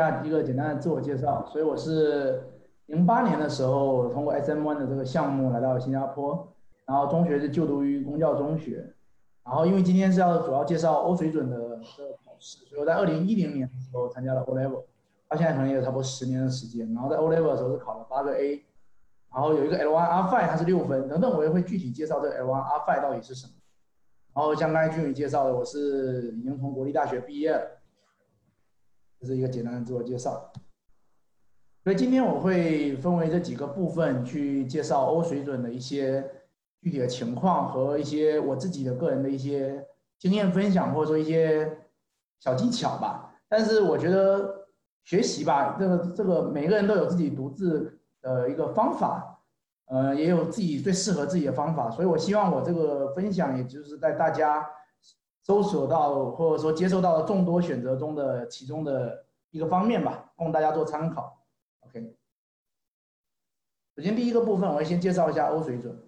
一下一个简单的自我介绍。所以我是零八年的时候通过 SM One 的这个项目来到新加坡，然后中学是就读于公教中学。然后因为今天是要主要介绍欧水准的这个考试，所以我在二零一零年的时候参加了 O Level，到现在可能也有差不多十年的时间。然后在 O Level 的时候是考了八个 A，然后有一个 L1 R Five 它是六分，等等我也会具体介绍这个 L1 R Five 到底是什么。然后像刚才俊宇介绍的，我是已经从国立大学毕业了。这是一个简单的自我介绍，所以今天我会分为这几个部分去介绍欧水准的一些具体的情况和一些我自己的个人的一些经验分享，或者说一些小技巧吧。但是我觉得学习吧，这个这个每个人都有自己独自的一个方法，呃，也有自己最适合自己的方法。所以我希望我这个分享，也就是在大家。搜索到或者说接受到众多选择中的其中的一个方面吧，供大家做参考。OK，首先第一个部分，我会先介绍一下欧水准。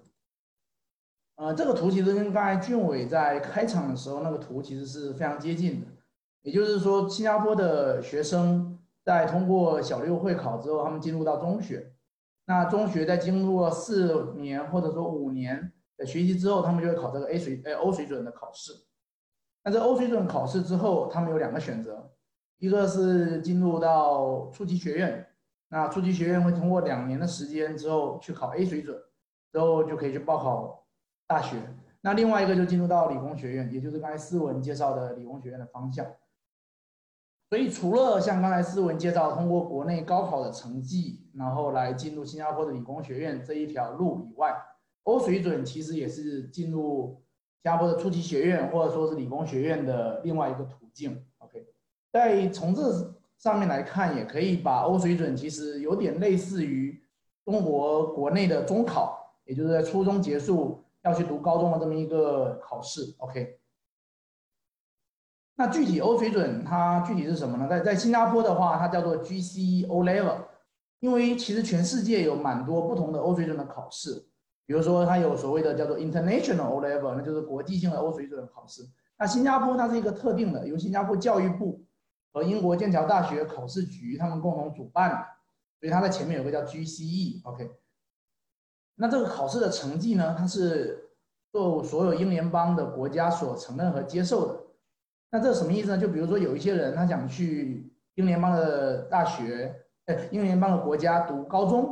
呃，这个图其实跟刚才俊伟在开场的时候那个图其实是非常接近的。也就是说，新加坡的学生在通过小六会考之后，他们进入到中学。那中学在经过四年或者说五年的学习之后，他们就会考这个 A 水呃欧水准的考试。那在欧水准考试之后，他们有两个选择，一个是进入到初级学院，那初级学院会通过两年的时间之后去考 A 水准，之后就可以去报考大学。那另外一个就进入到理工学院，也就是刚才思文介绍的理工学院的方向。所以除了像刚才思文介绍通过国内高考的成绩，然后来进入新加坡的理工学院这一条路以外，欧水准其实也是进入。新加坡的初级学院或者说是理工学院的另外一个途径，OK，在从这上面来看，也可以把欧水准其实有点类似于中国国内的中考，也就是在初中结束要去读高中的这么一个考试，OK。那具体欧水准它具体是什么呢？在在新加坡的话，它叫做 GCE O Level，因为其实全世界有蛮多不同的欧水准的考试。比如说，它有所谓的叫做 International O Level，那就是国际性的欧水准考试。那新加坡它是一个特定的，由新加坡教育部和英国剑桥大学考试局他们共同主办的，所以它在前面有个叫 GCE，OK。那这个考试的成绩呢，它是受所有英联邦的国家所承认和接受的。那这什么意思呢？就比如说有一些人他想去英联邦的大学，哎，英联邦的国家读高中。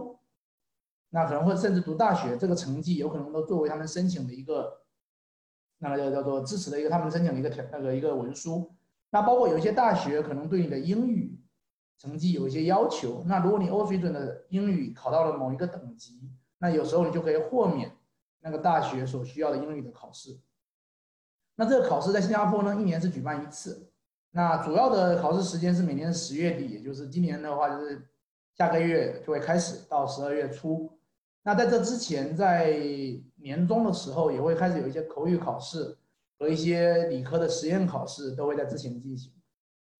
那可能会甚至读大学，这个成绩有可能都作为他们申请的一个，那个叫叫做支持的一个他们申请的一个条那个一个文书。那包括有一些大学可能对你的英语成绩有一些要求。那如果你欧水准的英语考到了某一个等级，那有时候你就可以豁免那个大学所需要的英语的考试。那这个考试在新加坡呢，一年是举办一次。那主要的考试时间是每年的十月底，也就是今年的话就是下个月就会开始到十二月初。那在这之前，在年终的时候也会开始有一些口语考试和一些理科的实验考试，都会在之前进行。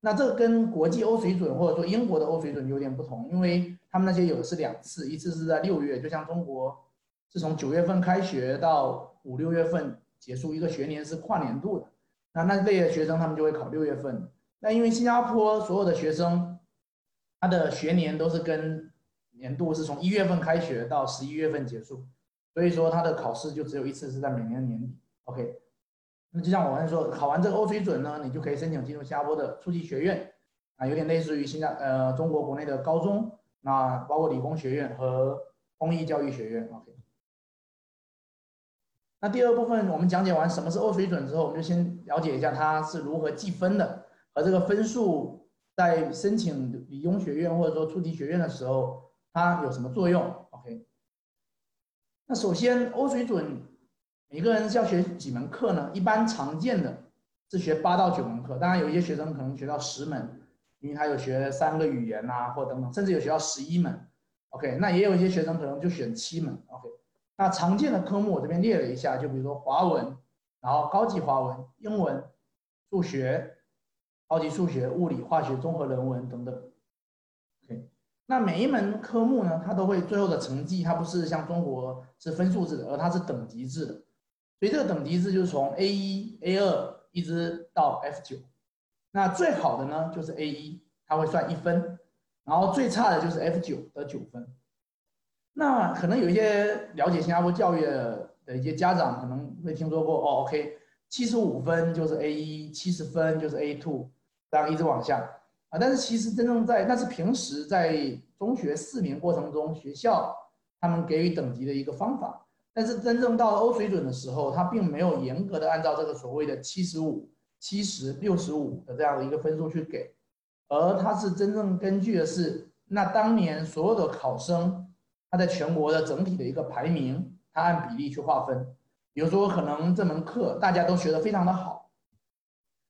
那这跟国际欧水准或者说英国的欧水准有点不同，因为他们那些有的是两次，一次是在六月，就像中国是从九月份开学到五六月份结束，一个学年是跨年度的。那那类的学生他们就会考六月份。那因为新加坡所有的学生，他的学年都是跟年度是从一月份开学到十一月份结束，所以说他的考试就只有一次，是在每年的年底。OK，那就像我刚才说，考完这个欧水准呢，你就可以申请进入新加坡的初级学院，啊，有点类似于新加呃中国国内的高中，那包括理工学院和公益教育学院。OK，那第二部分我们讲解完什么是欧水准之后，我们就先了解一下它是如何计分的，和这个分数在申请理工学院或者说初级学院的时候。它有什么作用？OK，那首先欧水准，每个人是要学几门课呢？一般常见的是学八到九门课，当然有一些学生可能学到十门，因为他有学三个语言呐，或等等，甚至有学到十一门。OK，那也有一些学生可能就选七门。OK，那常见的科目我这边列了一下，就比如说华文，然后高级华文、英文、数学、高级数学、物理、化学、综合人文等等。那每一门科目呢，它都会最后的成绩，它不是像中国是分数制的，而它是等级制的。所以这个等级制就是从 A 一、A 二一直到 F 九。那最好的呢就是 A 一，它会算一分，然后最差的就是 F 九得九分。那可能有一些了解新加坡教育的的一些家长可能会听说过哦，OK，七十五分就是 A 一，七十分就是 A two，这样一直往下啊。但是其实真正在那是平时在中学四年过程中，学校他们给予等级的一个方法。但是真正到了欧水准的时候，它并没有严格的按照这个所谓的七十五、七十、六十五的这样的一个分数去给，而它是真正根据的是那当年所有的考生。它在全国的整体的一个排名，它按比例去划分。比如说，可能这门课大家都学得非常的好，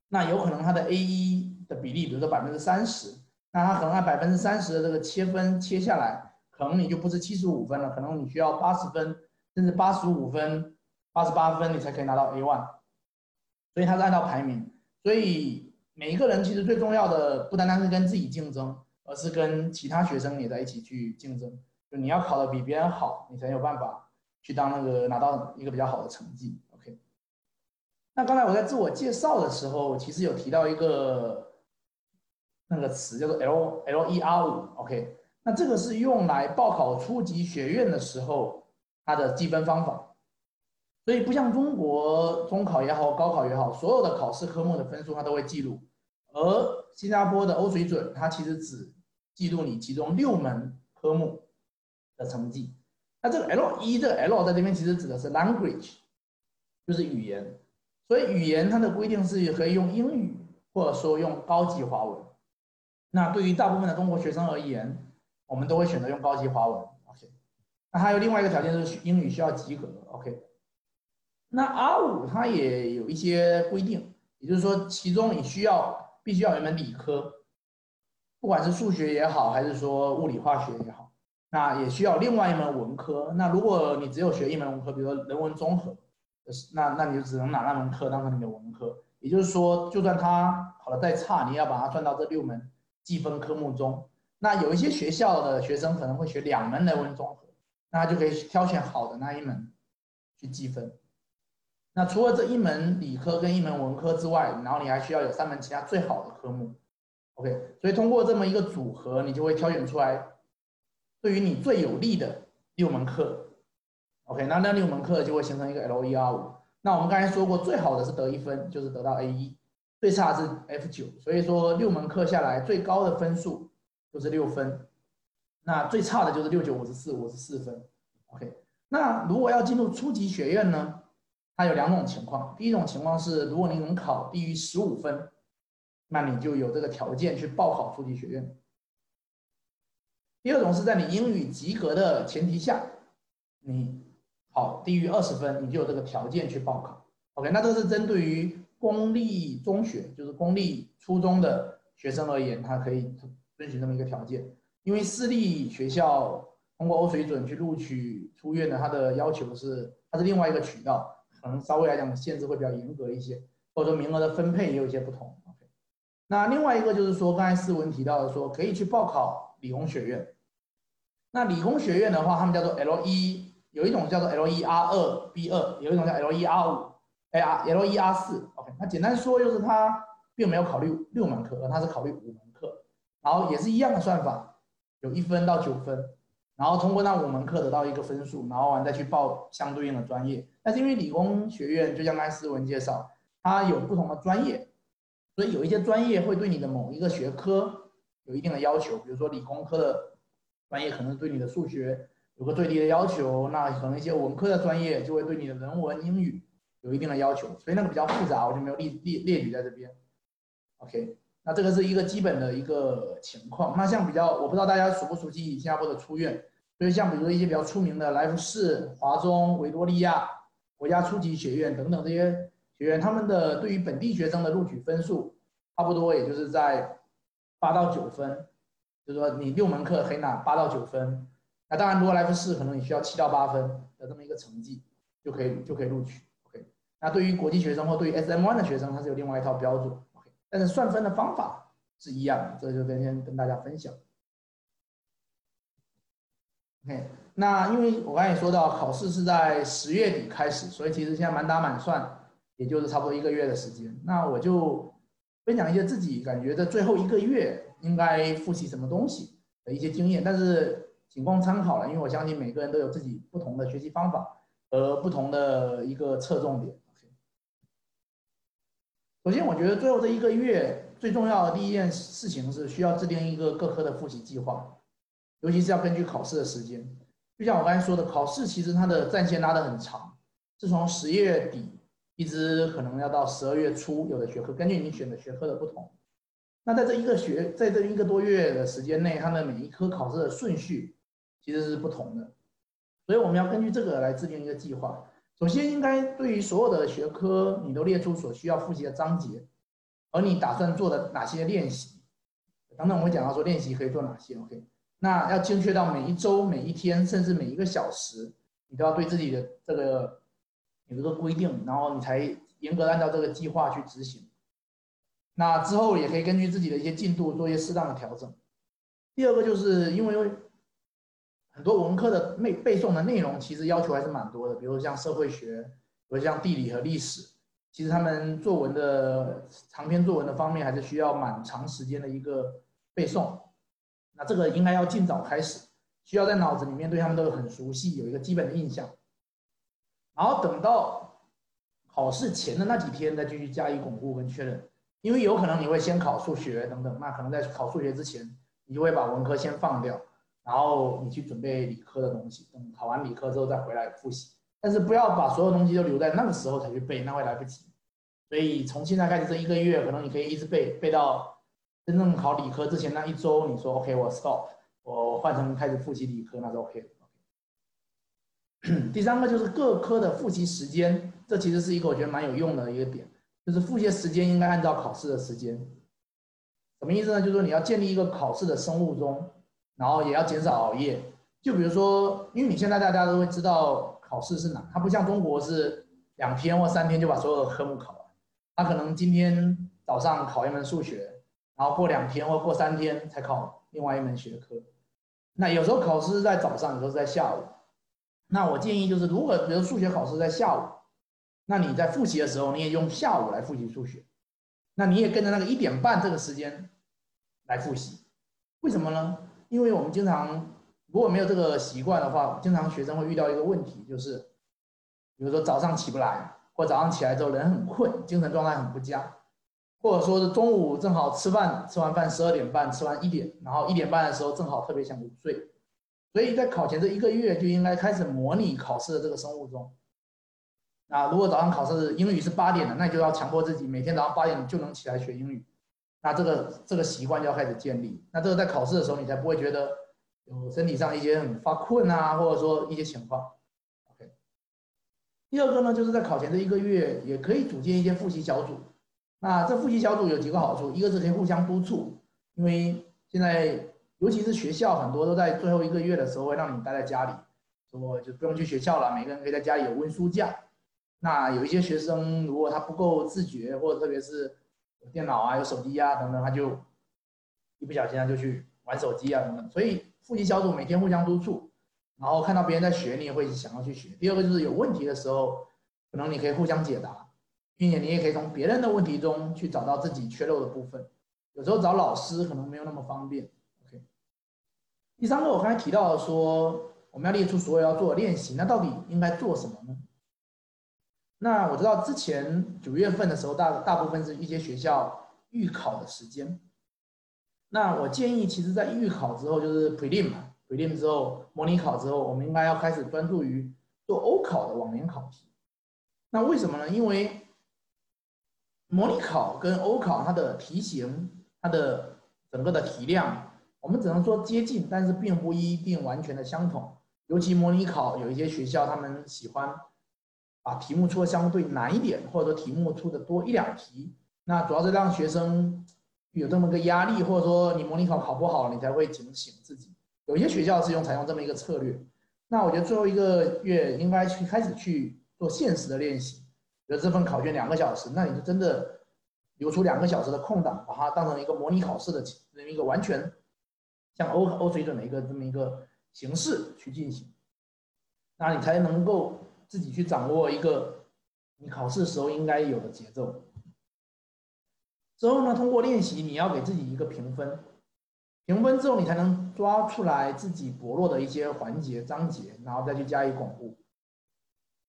那有可能它的 A 一的比例，比如说百分之三十，那它可能按百分之三十的这个切分切下来，可能你就不是七十五分了，可能你需要八十分，甚至八十五分、八十八分，你才可以拿到 A one。所以它是按照排名，所以每一个人其实最重要的不单单是跟自己竞争，而是跟其他学生也在一起去竞争。就你要考的比别人好，你才有办法去当那个拿到一个比较好的成绩。OK，那刚才我在自我介绍的时候，其实有提到一个那个词叫做 L L E R 五。OK，那这个是用来报考初级学院的时候它的计分方法。所以不像中国中考也好，高考也好，所有的考试科目的分数它都会记录，而新加坡的欧水准它其实只记录你其中六门科目。的成绩，那这个 L 一这个 L 在这边其实指的是 language，就是语言，所以语言它的规定是可以用英语或者说用高级华文。那对于大部分的中国学生而言，我们都会选择用高级华文。OK，那还有另外一个条件就是英语需要及格。OK，那 R 五它也有一些规定，也就是说其中你需要必须要有一门理科，不管是数学也好，还是说物理化学也好。那也需要另外一门文科。那如果你只有学一门文科，比如说人文综合，那那你就只能拿那门课当成你的文科。也就是说，就算他考的再差，你要把它算到这六门计分科目中。那有一些学校的学生可能会学两门人文综合，那他就可以挑选好的那一门去计分。那除了这一门理科跟一门文科之外，然后你还需要有三门其他最好的科目。OK，所以通过这么一个组合，你就会挑选出来。对于你最有利的六门课，OK，那那六门课就会形成一个 L E R 五。那我们刚才说过，最好的是得一分，就是得到 A 一，最差是 F 九。所以说六门课下来，最高的分数就是六分，那最差的就是六九五十四五十四分，OK。那如果要进入初级学院呢，它有两种情况。第一种情况是，如果你能考低于十五分，那你就有这个条件去报考初级学院。第二种是在你英语及格的前提下，你好低于二十分，你就有这个条件去报考。OK，那这是针对于公立中学，就是公立初中的学生而言，他可以遵循这么一个条件。因为私立学校通过欧水准去录取出院的，它的要求是它是另外一个渠道，可能稍微来讲限制会比较严格一些，或者说名额的分配也有一些不同。OK，那另外一个就是说，刚才思文提到的说，可以去报考。理工学院，那理工学院的话，他们叫做 L 一，有一种叫做 L 一 R 二 B 二，有一种叫 L 一 R 五，A R L 一 R 四。那简单说就是它并没有考虑六门课，而它是考虑五门课，然后也是一样的算法，有一分到九分，然后通过那五门课得到一个分数，然后完再去报相对应的专业。但是因为理工学院就像刚才思文介绍，它有不同的专业，所以有一些专业会对你的某一个学科。有一定的要求，比如说理工科的专业可能对你的数学有个最低的要求，那可能一些文科的专业就会对你的人文、英语有一定的要求，所以那个比较复杂，我就没有列列列举在这边。OK，那这个是一个基本的一个情况。那像比较，我不知道大家熟不熟悉新加坡的出院，所以像比如说一些比较出名的来福士、华中、维多利亚国家初级学院等等这些学院，他们的对于本地学生的录取分数，差不多也就是在。八到九分，就是说你六门课可以拿八到九分。那当然，如果来福士可能你需要七到八分的这么一个成绩，就可以就可以录取。那对于国际学生或对于 SM1 的学生，它是有另外一套标准。OK，但是算分的方法是一样的，这就跟先跟大家分享。OK，那因为我刚才也说到，考试是在十月底开始，所以其实现在满打满算，也就是差不多一个月的时间。那我就。分享一些自己感觉在最后一个月应该复习什么东西的一些经验，但是仅供参考了，因为我相信每个人都有自己不同的学习方法和不同的一个侧重点。首先，我觉得最后这一个月最重要的第一件事情是需要制定一个各科的复习计划，尤其是要根据考试的时间。就像我刚才说的，考试其实它的战线拉得很长，是从十月底一直可能要到十二月初，有的学科根据你选的学科的不同。那在这一个学，在这一个多月的时间内，他们每一科考试的顺序其实是不同的，所以我们要根据这个来制定一个计划。首先，应该对于所有的学科，你都列出所需要复习的章节，而你打算做的哪些练习，等等，我会讲到说练习可以做哪些。OK，那要精确到每一周、每一天，甚至每一个小时，你都要对自己的这个有一个规定，然后你才严格按照这个计划去执行。那之后也可以根据自己的一些进度做一些适当的调整。第二个就是因为很多文科的背背诵的内容其实要求还是蛮多的，比如像社会学，比如像地理和历史，其实他们作文的长篇作文的方面还是需要蛮长时间的一个背诵。那这个应该要尽早开始，需要在脑子里面对他们都很熟悉，有一个基本的印象。然后等到考试前的那几天再继续加以巩固跟确认。因为有可能你会先考数学等等，那可能在考数学之前，你就会把文科先放掉，然后你去准备理科的东西，等考完理科之后再回来复习。但是不要把所有东西都留在那个时候才去背，那会来不及。所以从现在开始这一个月，可能你可以一直背，背到真正考理科之前那一周，你说 OK，我 stop，我换成开始复习理科，那是 OK 的。第三个就是各科的复习时间，这其实是一个我觉得蛮有用的一个点。就是复习时间应该按照考试的时间，什么意思呢？就是说你要建立一个考试的生物钟，然后也要减少熬夜。就比如说，因为你现在大家都会知道考试是哪，它不像中国是两天或三天就把所有的科目考完，它可能今天早上考一门数学，然后过两天或过三天才考另外一门学科。那有时候考试是在早上，有时候在下午。那我建议就是，如果比如数学考试在下午。那你在复习的时候，你也用下午来复习数学，那你也跟着那个一点半这个时间来复习，为什么呢？因为我们经常如果没有这个习惯的话，经常学生会遇到一个问题，就是比如说早上起不来，或早上起来之后人很困，精神状态很不佳，或者说是中午正好吃饭，吃完饭十二点半，吃完一点，然后一点半的时候正好特别想午睡，所以在考前这一个月就应该开始模拟考试的这个生物钟。那如果早上考试英语是八点的，那就要强迫自己每天早上八点就能起来学英语，那这个这个习惯就要开始建立。那这个在考试的时候，你才不会觉得有身体上一些很发困啊，或者说一些情况。OK。第二个呢，就是在考前这一个月，也可以组建一些复习小组。那这复习小组有几个好处，一个是可以互相督促，因为现在尤其是学校很多都在最后一个月的时候会让你待在家里，说就不用去学校了，每个人可以在家里有温书假。那有一些学生，如果他不够自觉，或者特别是有电脑啊、有手机啊等等，他就一不小心他就去玩手机啊等等。所以复习小组每天互相督促，然后看到别人在学，你也会想要去学。第二个就是有问题的时候，可能你可以互相解答，并且你也可以从别人的问题中去找到自己缺漏的部分。有时候找老师可能没有那么方便。OK。第三个，我刚才提到说我们要列出所有要做的练习，那到底应该做什么呢？那我知道之前九月份的时候，大大部分是一些学校预考的时间。那我建议，其实，在预考之后，就是 prelim 嘛，prelim 之后，模拟考之后，我们应该要开始专注于做欧考的往年考题。那为什么呢？因为模拟考跟欧考它的题型、它的整个的题量，我们只能说接近，但是并不一定完全的相同。尤其模拟考，有一些学校他们喜欢。把题目出的相对难一点，或者说题目出的多一两题，那主要是让学生有这么个压力，或者说你模拟考考不好，你才会警醒自己。有些学校是用采用这么一个策略，那我觉得最后一个月应该去开始去做现实的练习。比如这份考卷两个小时，那你就真的留出两个小时的空档，把它当成一个模拟考试的这么一个完全像欧欧水准的一个这么一个形式去进行，那你才能够。自己去掌握一个你考试时候应该有的节奏。之后呢，通过练习，你要给自己一个评分。评分之后，你才能抓出来自己薄弱的一些环节、章节，然后再去加以巩固。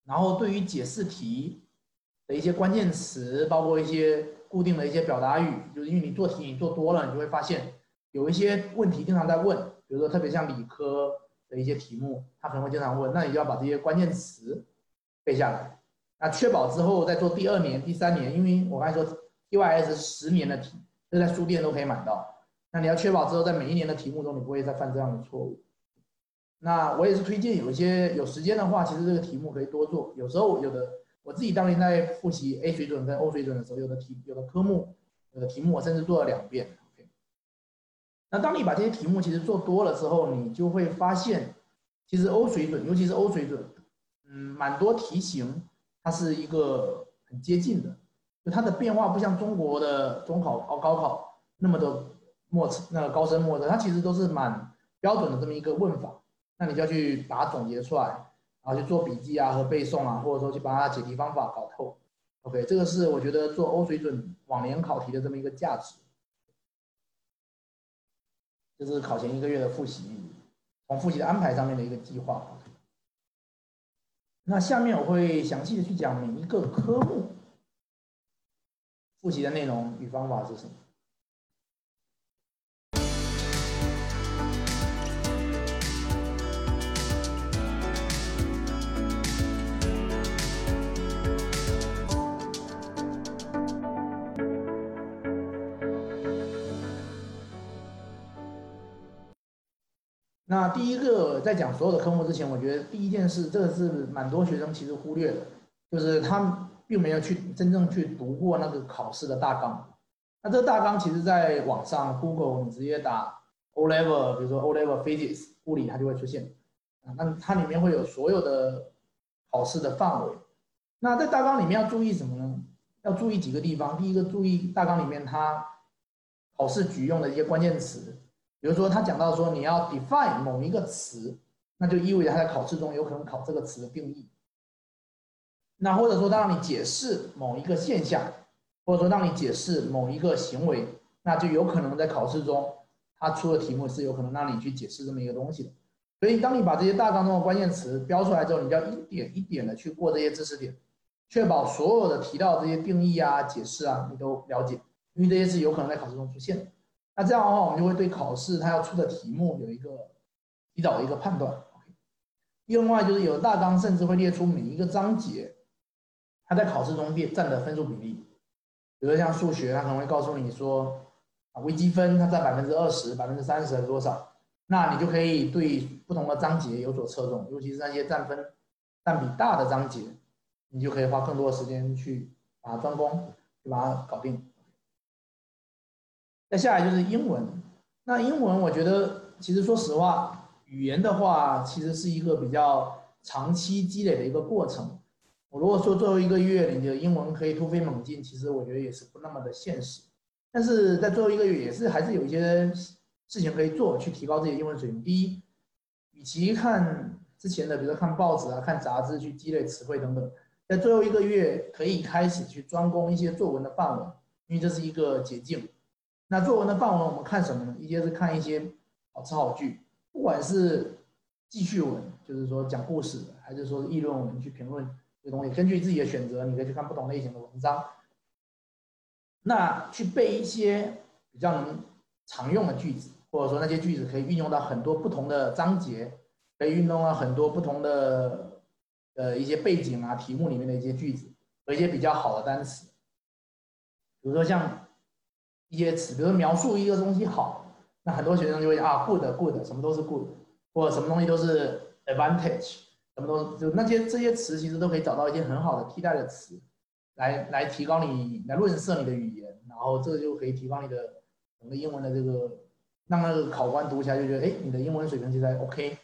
然后对于解释题的一些关键词，包括一些固定的一些表达语，就是因为你做题你做多了，你就会发现有一些问题经常在问，比如说特别像理科的一些题目，他可能会经常问，那你就要把这些关键词背下来。那确保之后再做第二年、第三年，因为我刚才说 TYS 是十年的题，这在书店都可以买到。那你要确保之后在每一年的题目中，你不会再犯这样的错误。那我也是推荐有一些有时间的话，其实这个题目可以多做。有时候有的我自己当年在复习 A 水准跟 O 水准的时候，有的题有的科目有的题目我甚至做了两遍。OK，那当你把这些题目其实做多了之后，你就会发现，其实 O 水准，尤其是 O 水准，嗯，蛮多题型它是一个很接近的，就它的变化不像中国的中考、哦高考那么的莫测，那个高深莫测，它其实都是蛮标准的这么一个问法。那你就要去把它总结出来，然后去做笔记啊和背诵啊，或者说去把它解题方法搞透。OK，这个是我觉得做欧水准往年考题的这么一个价值。这是考前一个月的复习，从复习的安排上面的一个计划。那下面我会详细的去讲每一个科目复习的内容与方法是什么。那第一个在讲所有的科目之前，我觉得第一件事，这个是蛮多学生其实忽略的，就是他并没有去真正去读过那个考试的大纲。那这个大纲其实在网上 Google 你直接打 O Level，比如说 O Level Physics 物理，它就会出现。啊，那它里面会有所有的考试的范围。那在大纲里面要注意什么呢？要注意几个地方。第一个，注意大纲里面它考试局用的一些关键词。比如说，他讲到说你要 define 某一个词，那就意味着他在考试中有可能考这个词的定义。那或者说他让你解释某一个现象，或者说让你解释某一个行为，那就有可能在考试中他出的题目是有可能让你去解释这么一个东西的。所以，当你把这些大纲中的关键词标出来之后，你就要一点一点的去过这些知识点，确保所有的提到这些定义啊、解释啊，你都了解，因为这些是有可能在考试中出现的。那这样的话，我们就会对考试它要出的题目有一个提早的一个判断。另外就是有大纲，甚至会列出每一个章节它在考试中列占的分数比例。比如说像数学，它可能会告诉你说啊，微积分它占百分之二十、百分之三十是多少？那你就可以对不同的章节有所侧重，尤其是那些占分占比大的章节，你就可以花更多的时间去把它专攻，去把它搞定。再下来就是英文，那英文我觉得其实说实话，语言的话其实是一个比较长期积累的一个过程。我如果说最后一个月你的英文可以突飞猛进，其实我觉得也是不那么的现实。但是在最后一个月也是还是有一些事情可以做，去提高自己的英文水平。第一，与其看之前的，比如说看报纸啊、看杂志去积累词汇等等，在最后一个月可以开始去专攻一些作文的范文，因为这是一个捷径。那作文的范文我们看什么呢？一些是看一些好词好句，不管是记叙文，就是说讲故事的，还是说议论文去评论这东西，根据自己的选择，你可以去看不同类型的文章。那去背一些比较能常用的句子，或者说那些句子可以运用到很多不同的章节，可以运用到很多不同的呃一些背景啊题目里面的一些句子和一些比较好的单词，比如说像。一些词，比如说描述一个东西好，那很多学生就会啊，good good，什么都是 good，或者什么东西都是 advantage，什么都就那些这些词其实都可以找到一些很好的替代的词，来来提高你来润色你的语言，然后这就可以提高你的整个英文的这个，让那个考官读起来就觉得哎，你的英文水平其实还 OK。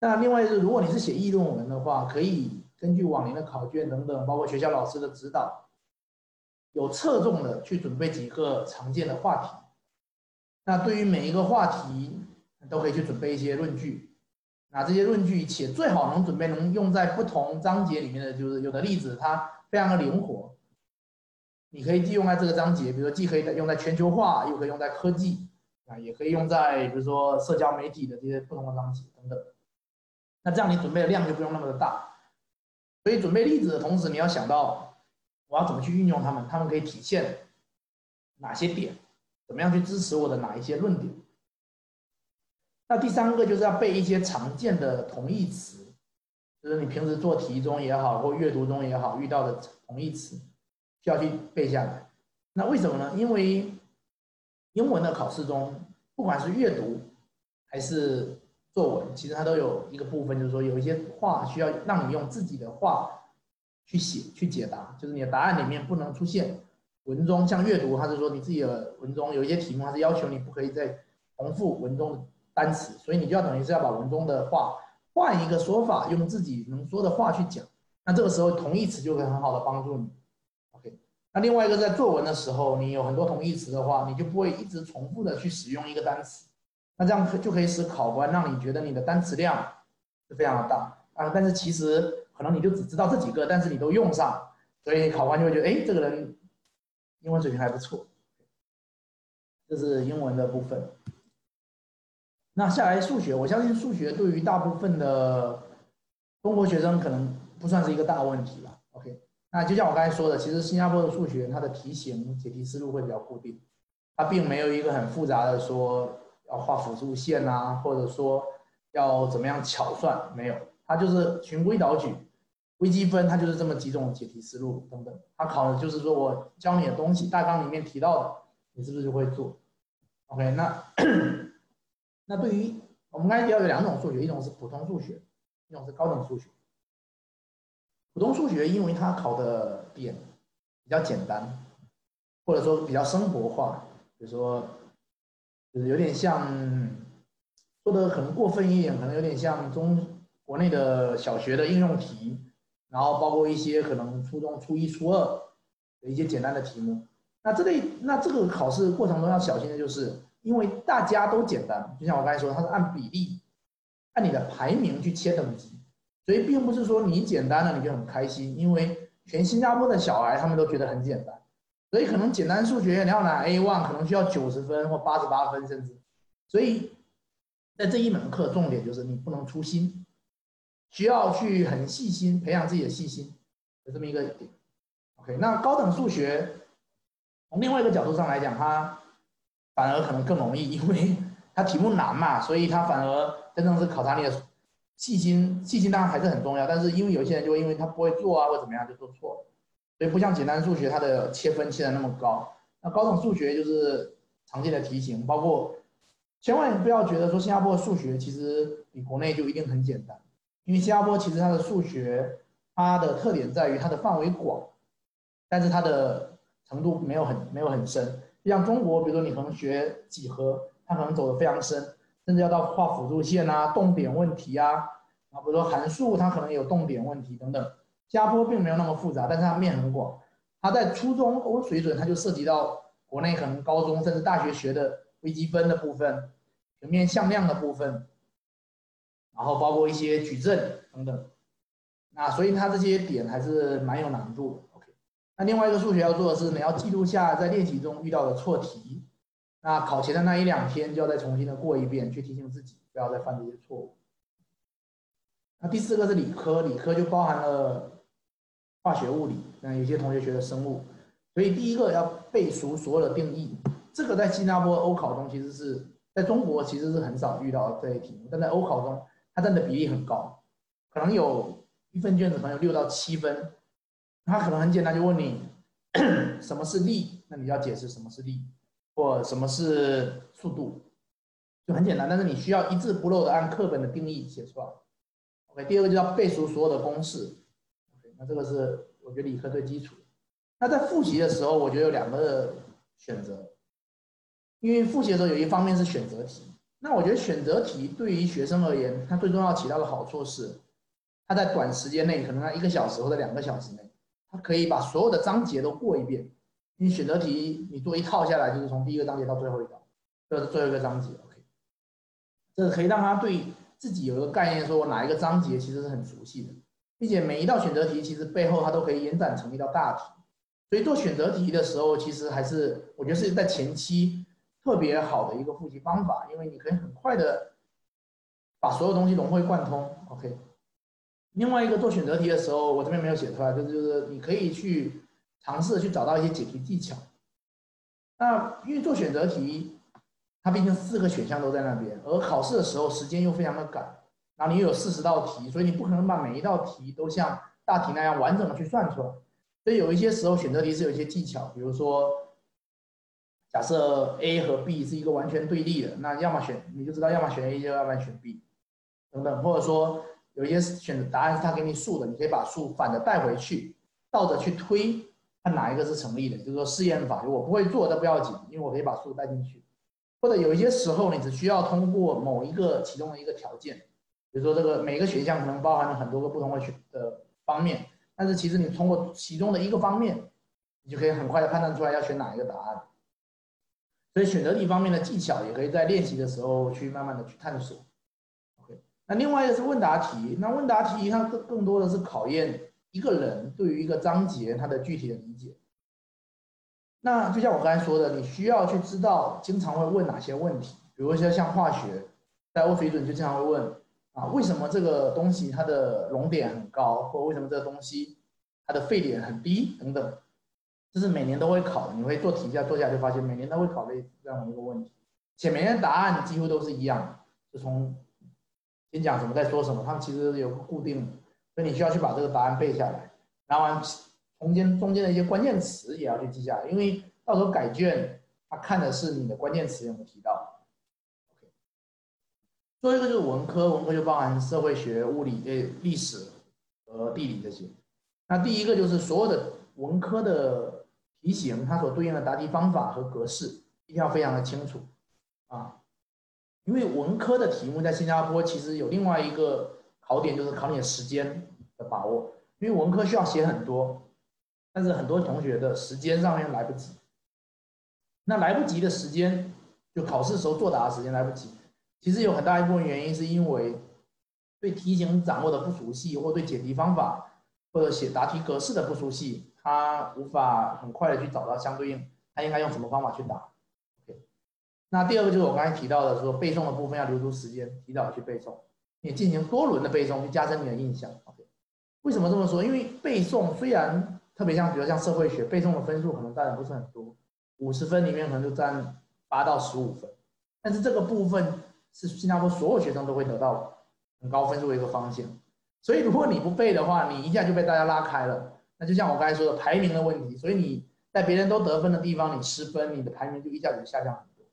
那另外就是如果你是写议论文的话，可以根据往年的考卷等等，包括学校老师的指导。有侧重的去准备几个常见的话题，那对于每一个话题都可以去准备一些论据，那这些论据且最好能准备能用在不同章节里面的就是有的例子它非常的灵活，你可以既用在这个章节，比如说既可以用在全球化，又可以用在科技，啊，也可以用在比如说社交媒体的这些不同的章节等等。那这样你准备的量就不用那么的大。所以准备例子的同时，你要想到我要怎么去运用它们，它们可以体现哪些点，怎么样去支持我的哪一些论点。那第三个就是要背一些常见的同义词，就是你平时做题中也好，或阅读中也好遇到的同义词，需要去背下来。那为什么呢？因为英文的考试中，不管是阅读还是作文，其实它都有一个部分，就是说有一些话需要让你用自己的话去写、去解答，就是你的答案里面不能出现文中。像阅读，它是说你自己的文中有一些题目，它是要求你不可以再重复文中的单词，所以你就要等于是要把文中的话换一个说法，用自己能说的话去讲。那这个时候同义词就会很好的帮助你。OK，那另外一个在作文的时候，你有很多同义词的话，你就不会一直重复的去使用一个单词，那这样就可以使考官让你觉得你的单词量是非常的大啊。但是其实可能你就只知道这几个，但是你都用上，所以考官就会觉得，哎，这个人英文水平还不错。这是英文的部分。那下来数学，我相信数学对于大部分的中国学生可能不算是一个大问题了。OK。那就像我刚才说的，其实新加坡的数学它的题型解题思路会比较固定，它并没有一个很复杂的说要画辅助线啊，或者说要怎么样巧算，没有，它就是循规蹈矩，微积分它就是这么几种解题思路等等，它考的就是说我教你的东西大纲里面提到的，你是不是就会做？OK，那 那对于我们刚才提到有两种数学，一种是普通数学，一种是高等数学。普通数学，因为它考的点比较简单，或者说比较生活化，比如说，就是有点像说的可能过分一点，可能有点像中国内的小学的应用题，然后包括一些可能初中初一、初二的一些简单的题目。那这类那这个考试过程中要小心的就是，因为大家都简单，就像我刚才说，它是按比例，按你的排名去切等级。所以并不是说你简单了你就很开心，因为全新加坡的小孩他们都觉得很简单，所以可能简单数学你要拿 A one 可能需要九十分或八十八分甚至，所以在这一门课重点就是你不能粗心，需要去很细心培养自己的细心，有这么一个点。OK，那高等数学从另外一个角度上来讲，它反而可能更容易，因为 它题目难嘛，所以它反而真正是考察你的。细心，细心当然还是很重要，但是因为有些人就会因为他不会做啊，或怎么样就做错了，所以不像简单数学它的切分切的那么高。那高等数学就是常见的题型，包括千万不要觉得说新加坡的数学其实比国内就一定很简单，因为新加坡其实它的数学它的特点在于它的范围广，但是它的程度没有很没有很深。就像中国，比如说你可能学几何，它可能走的非常深。甚至要到画辅助线啊、动点问题啊，啊，比如说函数，它可能有动点问题等等。新加坡并没有那么复杂，但是它面很广。它在初中欧水准，它就涉及到国内可能高中甚至大学学的微积分的部分、平面向量的部分，然后包括一些矩阵等等。那所以它这些点还是蛮有难度的。OK，那另外一个数学要做的是，你要记录下在练习中遇到的错题。那考前的那一两天就要再重新的过一遍，去提醒自己不要再犯这些错误。那第四个是理科，理科就包含了化学、物理，那有些同学学的生物，所以第一个要背熟所有的定义。这个在新加坡欧考中其实是在中国其实是很少遇到这类题目，但在欧考中它占的比例很高，可能有一份卷子可能有六到七分，它可能很简单就问你 什么是力，那你要解释什么是力。或什么是速度，就很简单，但是你需要一字不漏的按课本的定义写出来。OK，第二个就要背熟所有的公式。OK，那这个是我觉得理科最基础。那在复习的时候，我觉得有两个选择，因为复习的时候有一方面是选择题。那我觉得选择题对于学生而言，它最重要起到的好处是，它在短时间内，可能在一个小时或者两个小时内，它可以把所有的章节都过一遍。你选择题，你做一套下来，就是从第一个章节到最后一道，这是最后一个章节。OK，这可以让他对自己有一个概念，说我哪一个章节其实是很熟悉的，并且每一道选择题其实背后它都可以延展成一道大题。所以做选择题的时候，其实还是我觉得是在前期特别好的一个复习方法，因为你可以很快的把所有东西融会贯通。OK，另外一个做选择题的时候，我这边没有写出来，就是就是你可以去尝试去找到一些解题技巧。那因为做选择题，它毕竟四个选项都在那边，而考试的时候时间又非常的赶，然后你又有四十道题，所以你不可能把每一道题都像大题那样完整的去算出来。所以有一些时候选择题是有一些技巧，比如说。假设 A 和 B 是一个完全对立的，那要么选你就知道，要么选 A，就要么选 B，等等，或者说有一些选择答案是他给你数的，你可以把数反着带回去，倒着去推，看哪一个是成立的。就是说试验法，我不会做，都不要紧，因为我可以把数带进去。或者有一些时候，你只需要通过某一个其中的一个条件，比如说这个每个选项可能包含了很多个不同的选的方面，但是其实你通过其中的一个方面，你就可以很快的判断出来要选哪一个答案。所以选择题方面的技巧，也可以在练习的时候去慢慢的去探索。OK，那另外一个是问答题，那问答题它更更多的是考验一个人对于一个章节它的具体的理解。那就像我刚才说的，你需要去知道经常会问哪些问题，比如说像化学，在欧水准就经常会问啊，为什么这个东西它的熔点很高，或为什么这个东西它的沸点很低等等。这是每年都会考的，你会做题下做下就发现每年都会考类这样一个问题，且每年答案几乎都是一样的，就从先讲什么再说什么，他们其实有个固定，所以你需要去把这个答案背下来，然后中间中间的一些关键词也要去记下来，因为到时候改卷他看的是你的关键词有没有提到。OK，最后一个就是文科，文科就包含社会学、物理、诶历史和地理这些。那第一个就是所有的文科的。题型它所对应的答题方法和格式一定要非常的清楚啊，因为文科的题目在新加坡其实有另外一个考点，就是考你时间的把握。因为文科需要写很多，但是很多同学的时间上面来不及。那来不及的时间，就考试时候作答的时间来不及。其实有很大一部分原因是因为对题型掌握的不熟悉，或对解题方法或者写答题格式的不熟悉。他无法很快的去找到相对应，他应该用什么方法去答？OK，那第二个就是我刚才提到的，说背诵的部分要留出时间，提早去背诵，你进行多轮的背诵，去加深你的印象。OK，为什么这么说？因为背诵虽然特别像，比如像社会学背诵的分数可能占的不是很多，五十分里面可能就占八到十五分，但是这个部分是新加坡所有学生都会得到很高分数的一个方向，所以如果你不背的话，你一下就被大家拉开了。那就像我刚才说的排名的问题，所以你在别人都得分的地方，你失分，你的排名就一下子下降很多。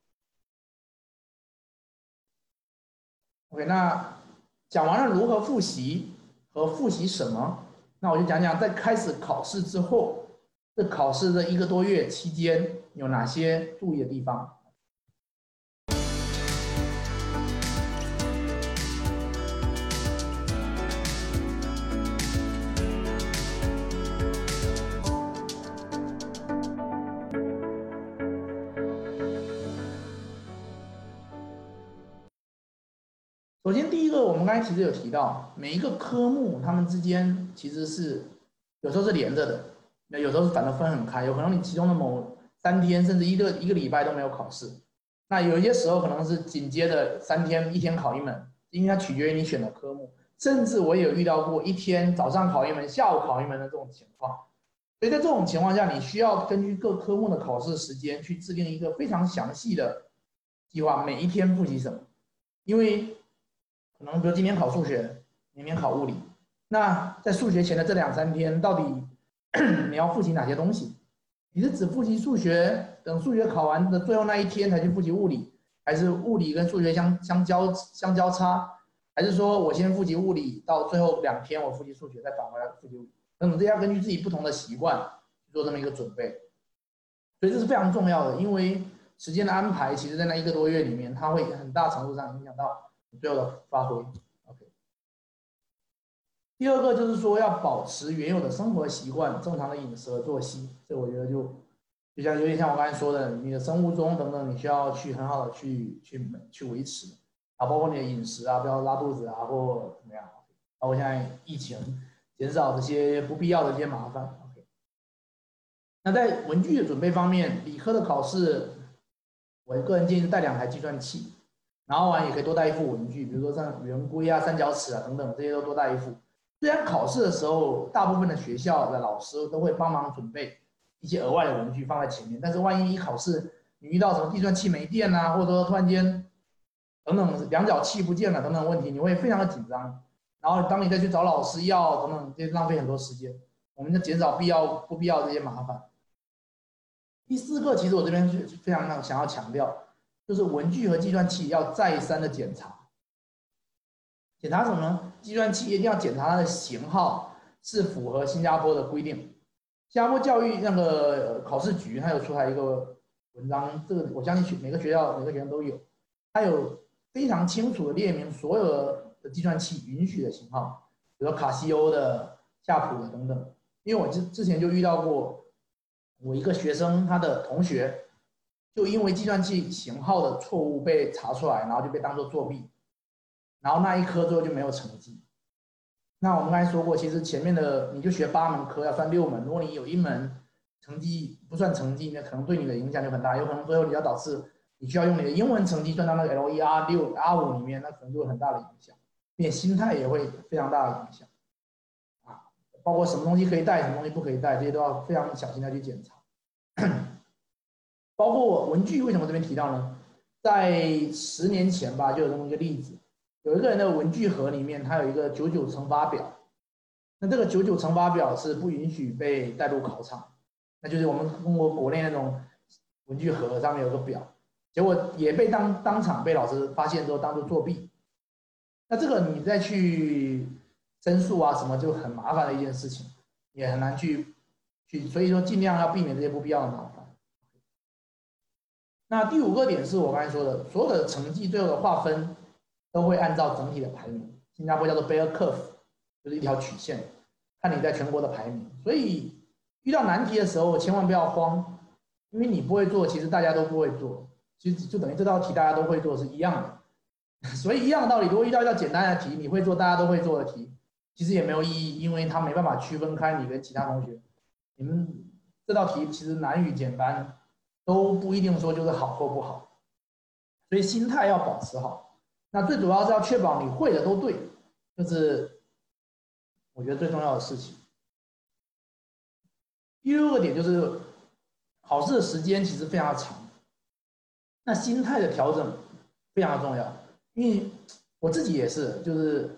OK，那讲完了如何复习和复习什么，那我就讲讲在开始考试之后，这考试的一个多月期间有哪些注意的地方。我们刚才其实有提到，每一个科目它们之间其实是有时候是连着的，那有时候是反正分很开，有可能你其中的某三天甚至一个一个礼拜都没有考试，那有一些时候可能是紧接着三天一天考一门，因为它取决于你选的科目，甚至我也有遇到过一天早上考一门，下午考一门的这种情况，所以在这种情况下，你需要根据各科目的考试时间去制定一个非常详细的计划，每一天复习什么，因为。可能比如今天考数学，明天考物理，那在数学前的这两三天，到底 你要复习哪些东西？你是只复习数学，等数学考完的最后那一天才去复习物理，还是物理跟数学相相交相交叉，还是说我先复习物理，到最后两天我复习数学，再返回来复习物理？等等，这要根据自己不同的习惯做这么一个准备。所以这是非常重要的，因为时间的安排，其实在那一个多月里面，它会很大程度上影响到。最后的发挥，OK。第二个就是说要保持原有的生活习惯，正常的饮食和作息。这我觉得就就像有点像我刚才说的，你的生物钟等等，你需要去很好的去去去维持啊，包括你的饮食啊，不要拉肚子啊或怎么样。包括现在疫情，减少这些不必要的一些麻烦，OK。那在文具的准备方面，理科的考试我个人建议带两台计算器，然后完也可以多带一副文具，比如说像圆规啊、三角尺啊等等，这些都多带一副。虽然考试的时候，大部分的学校的老师都会帮忙准备一些额外的文具放在前面，但是万一一考试你遇到什么计算器没电啊，或者说突然间等等量角器不见了等等问题，你会非常的紧张。然后当你再去找老师要等等，就浪费很多时间。我们就减少必要不必要这些麻烦。第四个，其实我这边是非常想要强调，就是文具和计算器要再三的检查。检查什么呢？计算器一定要检查它的型号是符合新加坡的规定。新加坡教育那个考试局，它有出台一个文章，这个我相信每个学校每个学生都有，它有非常清楚的列明所有的计算器允许的型号，比如卡西欧的、夏普的等等。因为我之之前就遇到过，我一个学生他的同学，就因为计算器型号的错误被查出来，然后就被当做作弊。然后那一科最后就没有成绩。那我们刚才说过，其实前面的你就学八门科要算六门，如果你有一门成绩不算成绩，那可能对你的影响就很大，有可能最后你要导致你需要用你的英文成绩算到那个 L 一 R 六 R 五里面，那可能就有很大的影响，并且心态也会非常大的影响。啊，包括什么东西可以带，什么东西不可以带，这些都要非常小心的去检查。包括文具，为什么这边提到呢？在十年前吧，就有这么一个例子。有一个人的文具盒里面，他有一个九九乘法表，那这个九九乘法表是不允许被带入考场，那就是我们中国国内那种文具盒上面有个表，结果也被当当场被老师发现之后当做作弊，那这个你再去申诉啊什么就很麻烦的一件事情，也很难去去，所以说尽量要避免这些不必要的麻烦。那第五个点是我刚才说的，所有的成绩最后的划分。都会按照整体的排名，新加坡叫做 Bell Curve，就是一条曲线，看你在全国的排名。所以遇到难题的时候，千万不要慌，因为你不会做，其实大家都不会做，其实就等于这道题大家都会做是一样的。所以一样的道理，如果遇到一道简单的题，你会做，大家都会做的题，其实也没有意义，因为它没办法区分开你跟其他同学。你们这道题其实难与简单都不一定说就是好或不好，所以心态要保持好。那最主要是要确保你会的都对，就是我觉得最重要的事情。第六个点就是考试的时间其实非常长，那心态的调整非常的重要。因为我自己也是，就是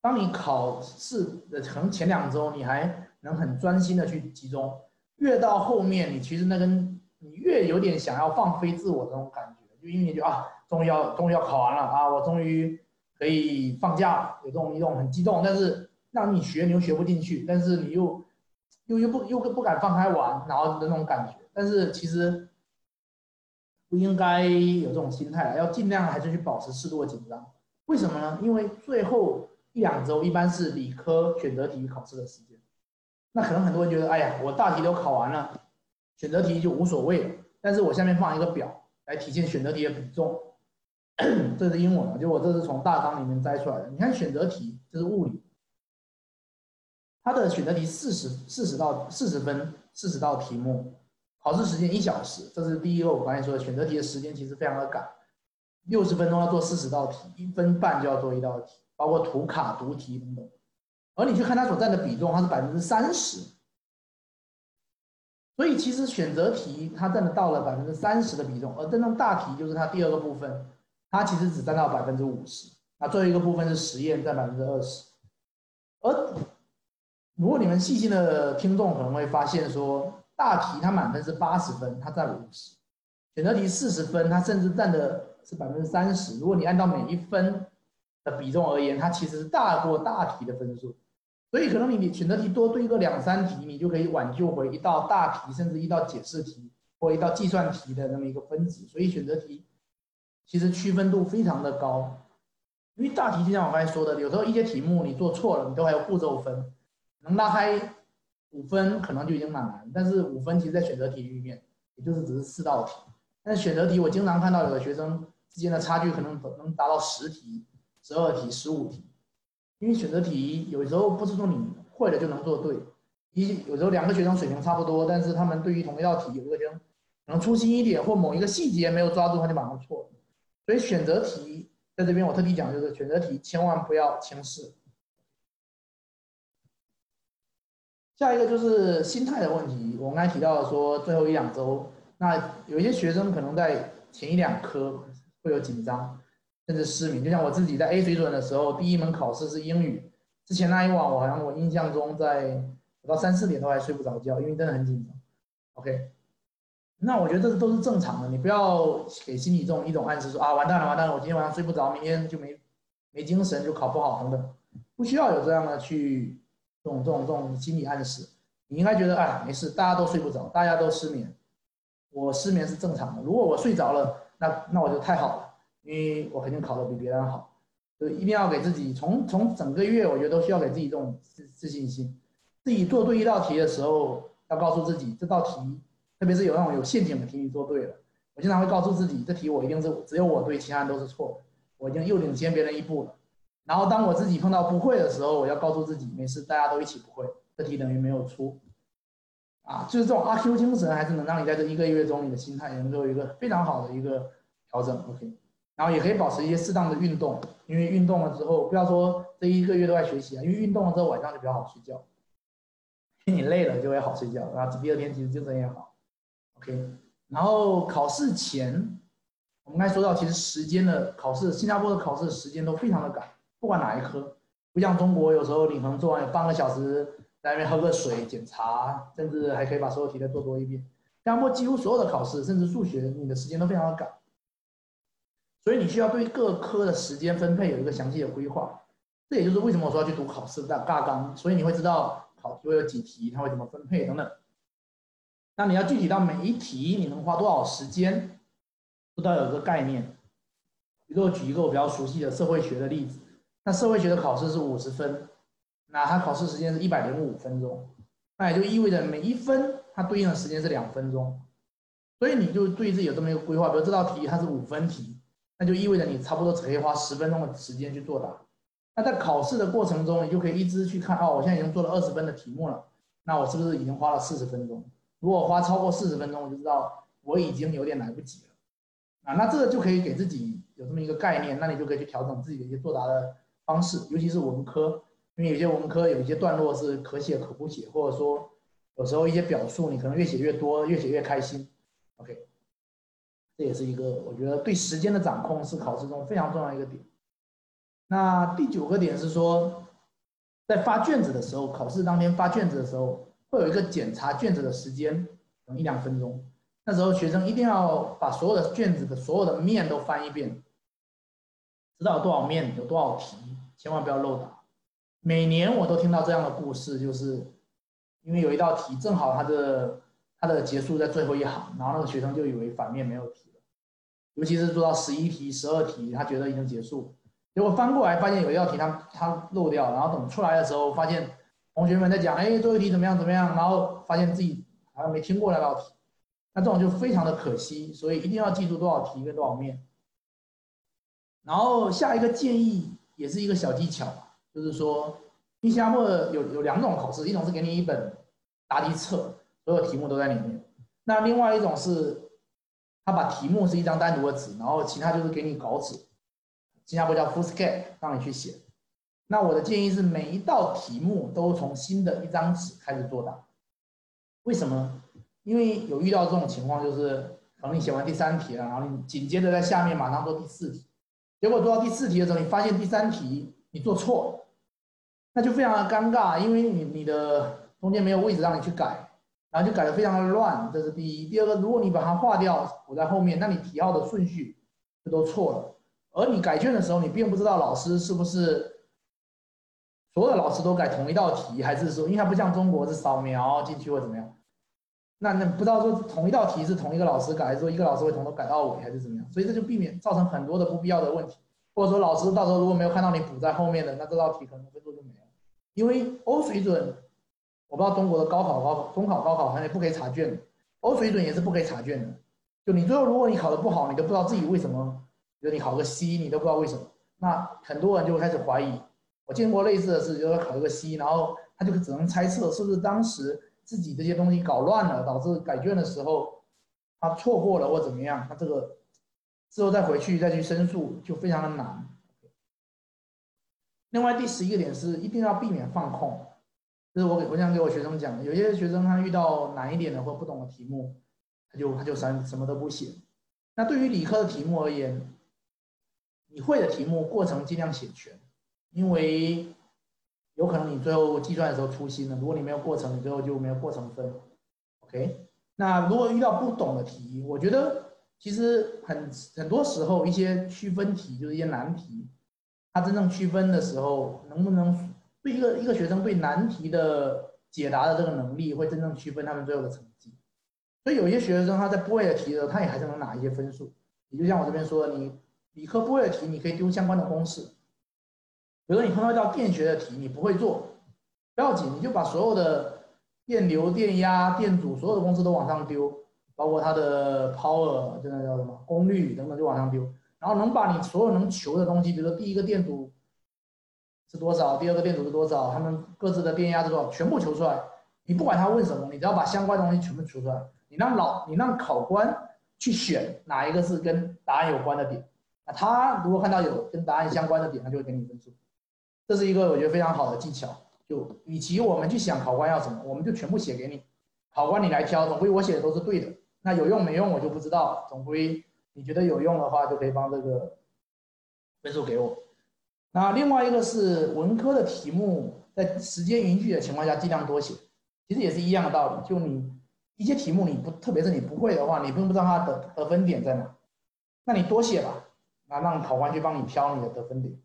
当你考试的可能前两周你还能很专心的去集中，越到后面你其实那根你越有点想要放飞自我的那种感觉，就因为你就啊。终于要终于要考完了啊！我终于可以放假了，有这种一种很激动，但是让你学你又学不进去，但是你又又又不又不敢放开玩，然后的那种感觉。但是其实不应该有这种心态要尽量还是去保持适度的紧张。为什么呢？因为最后一两周一般是理科选择题考试的时间，那可能很多人觉得，哎呀，我大题都考完了，选择题就无所谓了。但是我下面放一个表来体现选择题的比重。这是英文啊，就我这是从大纲里面摘出来的。你看选择题，这是物理，它的选择题四十四十道四十分四十道题目，考试时间一小时。这是第一个我刚才说的选择题的时间其实非常的赶，六十分钟要做四十道题，一分半就要做一道题，包括图卡读题等等。而你去看它所占的比重，它是百分之三十，所以其实选择题它占的到了百分之三十的比重，而真正大题就是它第二个部分。它其实只占到百分之五十，那最后一个部分是实验占百分之二十。而如果你们细心的听众可能会发现，说大题它满分是八十分，它占五十；选择题四十分，它甚至占的是百分之三十。如果你按照每一分的比重而言，它其实是大过大题的分数。所以可能你选择题多对个两三题，你就可以挽救回一道大题，甚至一道解释题或一道计算题的那么一个分值。所以选择题。其实区分度非常的高，因为大题就像我刚才说的，有时候一些题目你做错了，你都还有步骤分，能拉开五分可能就已经蛮难。但是五分其实，在选择题里面，也就是只是四道题。但选择题，我经常看到有的学生之间的差距可能能达到十题、十二题、十五题。因为选择题有时候不是说你会了就能做对，一有时候两个学生水平差不多，但是他们对于同一道题，有一个学生可能粗心一点或某一个细节没有抓住，他就马上错。所以选择题在这边我特地讲，就是选择题千万不要轻视。下一个就是心态的问题，我刚才提到了说最后一两周，那有一些学生可能在前一两科会有紧张，甚至失眠。就像我自己在 A 水准的时候，第一门考试是英语，之前那一晚我好像我印象中在到三四点都还睡不着觉，因为真的很紧张。OK，那我觉得这都是正常的，你不要给心理这种一种暗示说啊完蛋了完蛋了，我今天晚上睡不着，明天就没没精神就考不好等等，不需要有这样的去。这种这种这种心理暗示，你应该觉得哎没事，大家都睡不着，大家都失眠，我失眠是正常的。如果我睡着了，那那我就太好了，因为我肯定考得比别人好。就一定要给自己从从整个月，我觉得都需要给自己这种自自信心。自己做对一道题的时候，要告诉自己这道题，特别是有那种有陷阱的题，你做对了。我经常会告诉自己，这题我一定是只有我对，其他人都是错的，我已经又领先别人一步了。然后当我自己碰到不会的时候，我要告诉自己，没事，大家都一起不会，这题等于没有出，啊，就是这种阿 Q 精神，还是能让你在这一个月中，你的心态能够有一个非常好的一个调整，OK，然后也可以保持一些适当的运动，因为运动了之后，不要说这一个月都在学习啊，因为运动了之后晚上就比较好睡觉，因为你累了就会好睡觉，然后第二天其实精神也好，OK，然后考试前，我们刚才说到，其实时间的考试，新加坡的考试时间都非常的赶。不管哪一科，不像中国，有时候你可能做完有半个小时，在那边喝个水检查，甚至还可以把所有题再做多一遍。新加坡几乎所有的考试，甚至数学，你的时间都非常的赶，所以你需要对各科的时间分配有一个详细的规划。这也就是为什么我说要去读考试的大纲，所以你会知道考题会有几题，它会怎么分配等等。那你要具体到每一题，你能花多少时间，都要有个概念。比如我举一个我比较熟悉的社会学的例子。那社会学的考试是五十分，那它考试时间是一百零五分钟，那也就意味着每一分它对应的时间是两分钟，所以你就对自己有这么一个规划，比如这道题它是五分题，那就意味着你差不多只可以花十分钟的时间去作答。那在考试的过程中，你就可以一直去看，哦，我现在已经做了二十分的题目了，那我是不是已经花了四十分钟？如果花超过四十分钟，我就知道我已经有点来不及了。啊，那这个就可以给自己有这么一个概念，那你就可以去调整自己的一些作答的。方式，尤其是文科，因为有些文科有一些段落是可写可不写，或者说有时候一些表述你可能越写越多，越写越开心。OK，这也是一个我觉得对时间的掌控是考试中非常重要一个点。那第九个点是说，在发卷子的时候，考试当天发卷子的时候，会有一个检查卷子的时间，一两分钟。那时候学生一定要把所有的卷子的所有的面都翻一遍，知道多少面，有多少题。千万不要漏答。每年我都听到这样的故事，就是因为有一道题正好它的它的结束在最后一行，然后那个学生就以为反面没有题了。尤其是做到十一题、十二题，他觉得已经结束，结果翻过来发现有一道题他他漏掉，然后等出来的时候发现同学们在讲，哎，最后一题怎么样怎么样，然后发现自己好像没听过那道题，那这种就非常的可惜，所以一定要记住多少题跟多少面。然后下一个建议。也是一个小技巧就是说，新加坡有有两种考试，一种是给你一本答题册，所有题目都在里面；那另外一种是，他把题目是一张单独的纸，然后其他就是给你稿纸，新加坡叫 full scan，让你去写。那我的建议是，每一道题目都从新的一张纸开始作答。为什么？因为有遇到这种情况，就是可能你写完第三题了，然后你紧接着在下面马上做第四题。结果做到第四题的时候，你发现第三题你做错了，那就非常的尴尬，因为你你的中间没有位置让你去改，然后就改的非常的乱，这是第一。第二个，如果你把它划掉补在后面，那你题号的顺序就都错了。而你改卷的时候，你并不知道老师是不是所有的老师都改同一道题，还是说，因为它不像中国是扫描进去或怎么样。那那不知道说同一道题是同一个老师改，还是说一个老师会从头改到尾，还是怎么样？所以这就避免造成很多的不必要的问题，或者说老师到时候如果没有看到你补在后面的，那这道题可能分数就没了。因为 O 水准，我不知道中国的高考、高考、中考、高考好像也不可以查卷，O 水准也是不可以查卷的。就你最后如果你考的不好，你都不知道自己为什么，比如你考个 C，你都不知道为什么，那很多人就会开始怀疑。我见过类似的事，就是考一个 C，然后他就只能猜测是不是当时。自己这些东西搞乱了，导致改卷的时候他错过了或怎么样，他这个之后再回去再去申诉就非常的难。另外第十一个点是一定要避免放空，这是我给我想给我学生讲的。有些学生他遇到难一点的或不懂的题目，他就他就什什么都不写。那对于理科的题目而言，你会的题目过程尽量写全，因为有可能你最后计算的时候粗心了，如果你没有过程，你最后就没有过程分。OK，那如果遇到不懂的题，我觉得其实很很多时候一些区分题就是一些难题。它真正区分的时候，能不能对一个一个学生对难题的解答的这个能力，会真正区分他们最后的成绩。所以有些学生他在不会的题的时候，他也还是能拿一些分数。你就像我这边说的，你理科不会的题，你可以丢相关的公式。比如说你碰到一道电学的题，你不会做，不要紧，你就把所有的电流、电压、电阻所有的公式都往上丢，包括它的 power，这个叫什么功率等等，就往上丢。然后能把你所有能求的东西，比如说第一个电阻是多少，第二个电阻是多少，它们各自的电压是多少，全部求出来。你不管他问什么，你只要把相关的东西全部求出来。你让老，你让考官去选哪一个是跟答案有关的点。那他如果看到有跟答案相关的点，他就会给你分数。这是一个我觉得非常好的技巧。就与其我们去想考官要什么，我们就全部写给你，考官你来挑，总归我写的都是对的。那有用没用我就不知道，总归。你觉得有用的话，就可以帮这个分数给我。那另外一个是文科的题目，在时间允许的情况下，尽量多写。其实也是一样的道理，就你一些题目你不，特别是你不会的话，你并不知道它的得分点在哪，那你多写吧，那让考官去帮你挑你的得分点。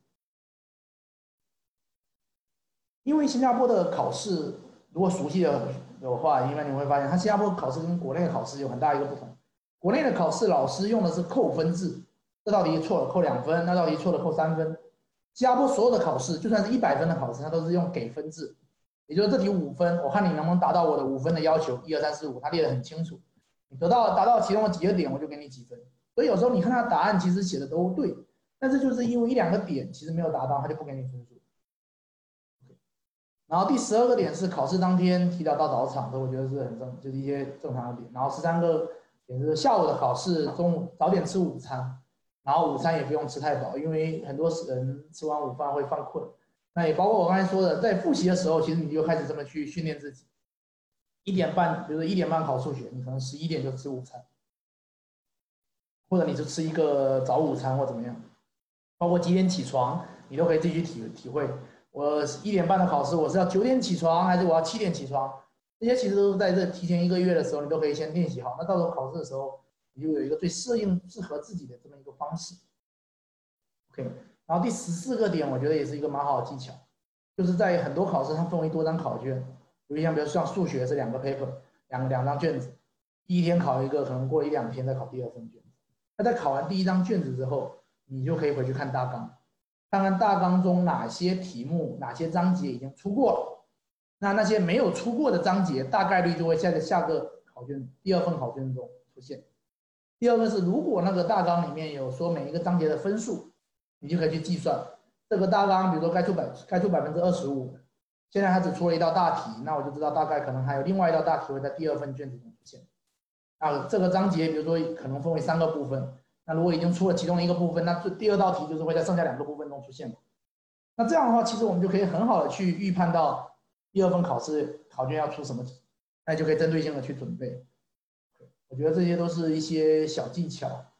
因为新加坡的考试，如果熟悉的的话，因为你会发现，它新加坡考试跟国内的考试有很大一个不同。国内的考试老师用的是扣分制，这道题错了扣两分，那道题错了扣三分。新加坡所有的考试，就算是一百分的考试，它都是用给分制，也就是这题五分，我看你能不能达到我的五分的要求，一二三四五，它列得很清楚。你得到达到其中的几个点，我就给你几分。所以有时候你看他答案其实写的都对，但是就是因为一两个点其实没有达到，他就不给你分数。然后第十二个点是考试当天提早到早场，这我觉得是很正，就是一些正常的点。然后十三个。也是下午的考试，中午早点吃午餐，然后午餐也不用吃太饱，因为很多人吃完午饭会犯困。那也包括我刚才说的，在复习的时候，其实你就开始这么去训练自己。一点半，比如说一点半考数学，你可能十一点就吃午餐，或者你就吃一个早午餐或怎么样。包括几点起床，你都可以自己去体体会。我一点半的考试，我是要九点起床，还是我要七点起床？这些其实都是在这提前一个月的时候，你都可以先练习好。那到时候考试的时候，你就有一个最适应、适合自己的这么一个方式。OK，然后第十四个点，我觉得也是一个蛮好的技巧，就是在很多考试它分为多张考卷，有一像比如像数学是两个 paper，两两张卷子，第一天考一个，可能过一两天再考第二份卷子。那在考完第一张卷子之后，你就可以回去看大纲，看看大纲中哪些题目、哪些章节已经出过了。那那些没有出过的章节，大概率就会在下个考卷第二份考卷中出现。第二个是，如果那个大纲里面有说每一个章节的分数，你就可以去计算这个大纲，比如说该出百该出百分之二十五，现在它只出了一道大题，那我就知道大概可能还有另外一道大题会在第二份卷子中出现。啊这个章节比如说可能分为三个部分，那如果已经出了其中一个部分，那这第二道题就是会在剩下两个部分中出现。那这样的话，其实我们就可以很好的去预判到。第二份考试考卷要出什么，那就可以针对性的去准备。我觉得这些都是一些小技巧。